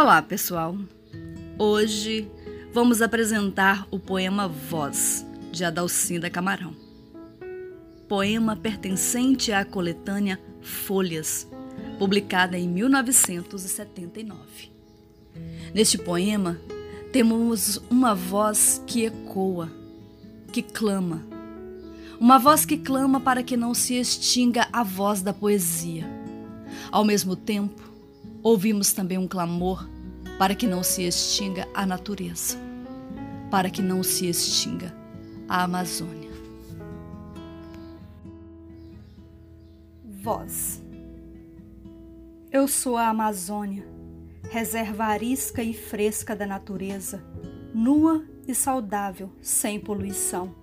Olá, pessoal. Hoje vamos apresentar o poema Voz, de Adalcinda Camarão. Poema pertencente à coletânea Folhas, publicada em 1979. Neste poema, temos uma voz que ecoa, que clama. Uma voz que clama para que não se extinga a voz da poesia. Ao mesmo tempo, ouvimos também um clamor para que não se extinga a natureza, para que não se extinga a Amazônia. Voz Eu sou a Amazônia, reserva arisca e fresca da natureza, nua e saudável, sem poluição.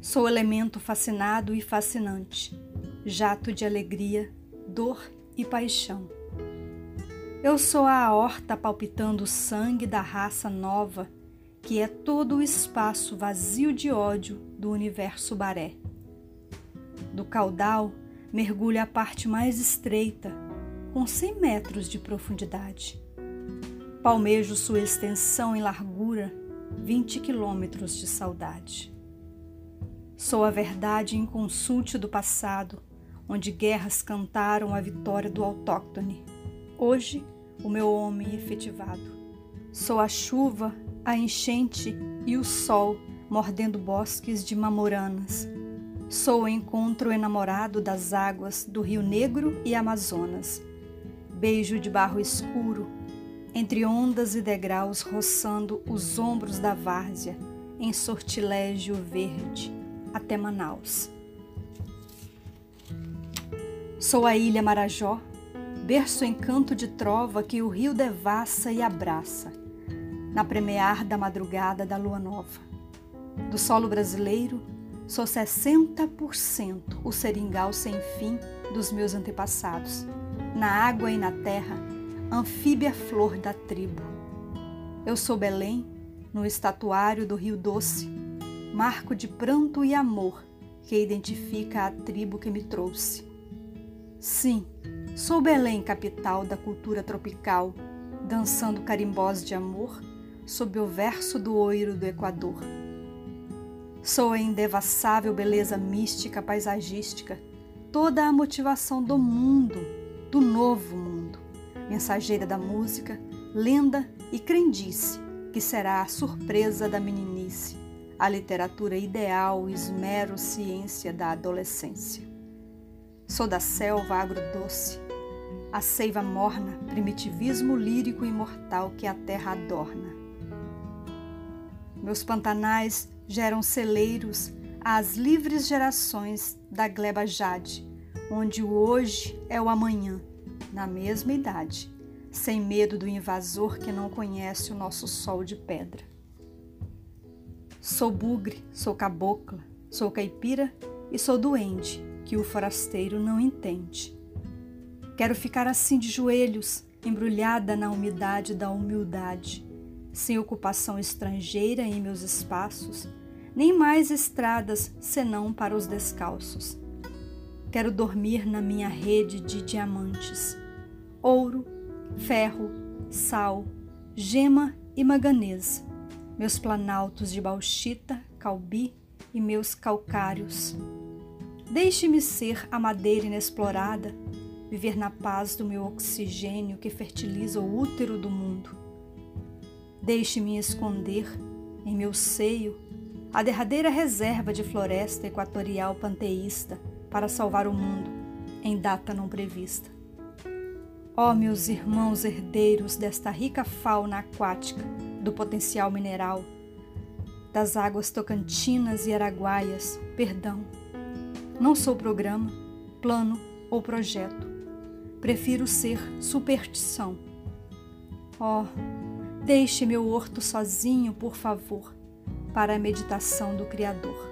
Sou elemento fascinado e fascinante, jato de alegria, dor e paixão. Eu sou a horta palpitando o sangue da raça nova, que é todo o espaço vazio de ódio do universo baré. Do caudal mergulha a parte mais estreita, com 100 metros de profundidade. Palmejo sua extensão em largura, 20 quilômetros de saudade. Sou a verdade inconsútil do passado, onde guerras cantaram a vitória do autóctone. Hoje o meu homem efetivado. Sou a chuva, a enchente e o sol mordendo bosques de mamoranas. Sou o encontro enamorado das águas do Rio Negro e Amazonas. Beijo de barro escuro, entre ondas e degraus roçando os ombros da várzea, em sortilégio verde, até Manaus. Sou a ilha Marajó, berço em canto de trova que o rio devassa e abraça, na premear da madrugada da lua nova. Do solo brasileiro, sou 60% o seringal sem fim dos meus antepassados. Na água e na terra, anfíbia flor da tribo. Eu sou Belém, no estatuário do Rio Doce, marco de pranto e amor que identifica a tribo que me trouxe. Sim, Sou Belém, capital da cultura tropical, dançando carimbós de amor sob o verso do oiro do Equador. Sou a indevassável beleza mística paisagística, toda a motivação do mundo, do novo mundo, mensageira da música, lenda e crendice, que será a surpresa da meninice, a literatura ideal, esmero, ciência da adolescência. Sou da selva agrodoce, a seiva morna, primitivismo lírico imortal que a terra adorna. Meus pantanais geram celeiros às livres gerações da gleba jade, onde o hoje é o amanhã, na mesma idade, sem medo do invasor que não conhece o nosso sol de pedra. Sou bugre, sou cabocla, sou caipira e sou duende que o forasteiro não entende. Quero ficar assim de joelhos, embrulhada na umidade da humildade, sem ocupação estrangeira em meus espaços, nem mais estradas senão para os descalços. Quero dormir na minha rede de diamantes, ouro, ferro, sal, gema e manganês, meus planaltos de bauxita, calbi e meus calcários Deixe-me ser a madeira inexplorada, viver na paz do meu oxigênio que fertiliza o útero do mundo. Deixe-me esconder em meu seio a derradeira reserva de floresta equatorial panteísta para salvar o mundo em data não prevista. Ó oh, meus irmãos herdeiros desta rica fauna aquática, do potencial mineral, das águas tocantinas e araguaias, perdão não sou programa, plano ou projeto. Prefiro ser superstição. Oh, deixe meu horto sozinho, por favor, para a meditação do Criador.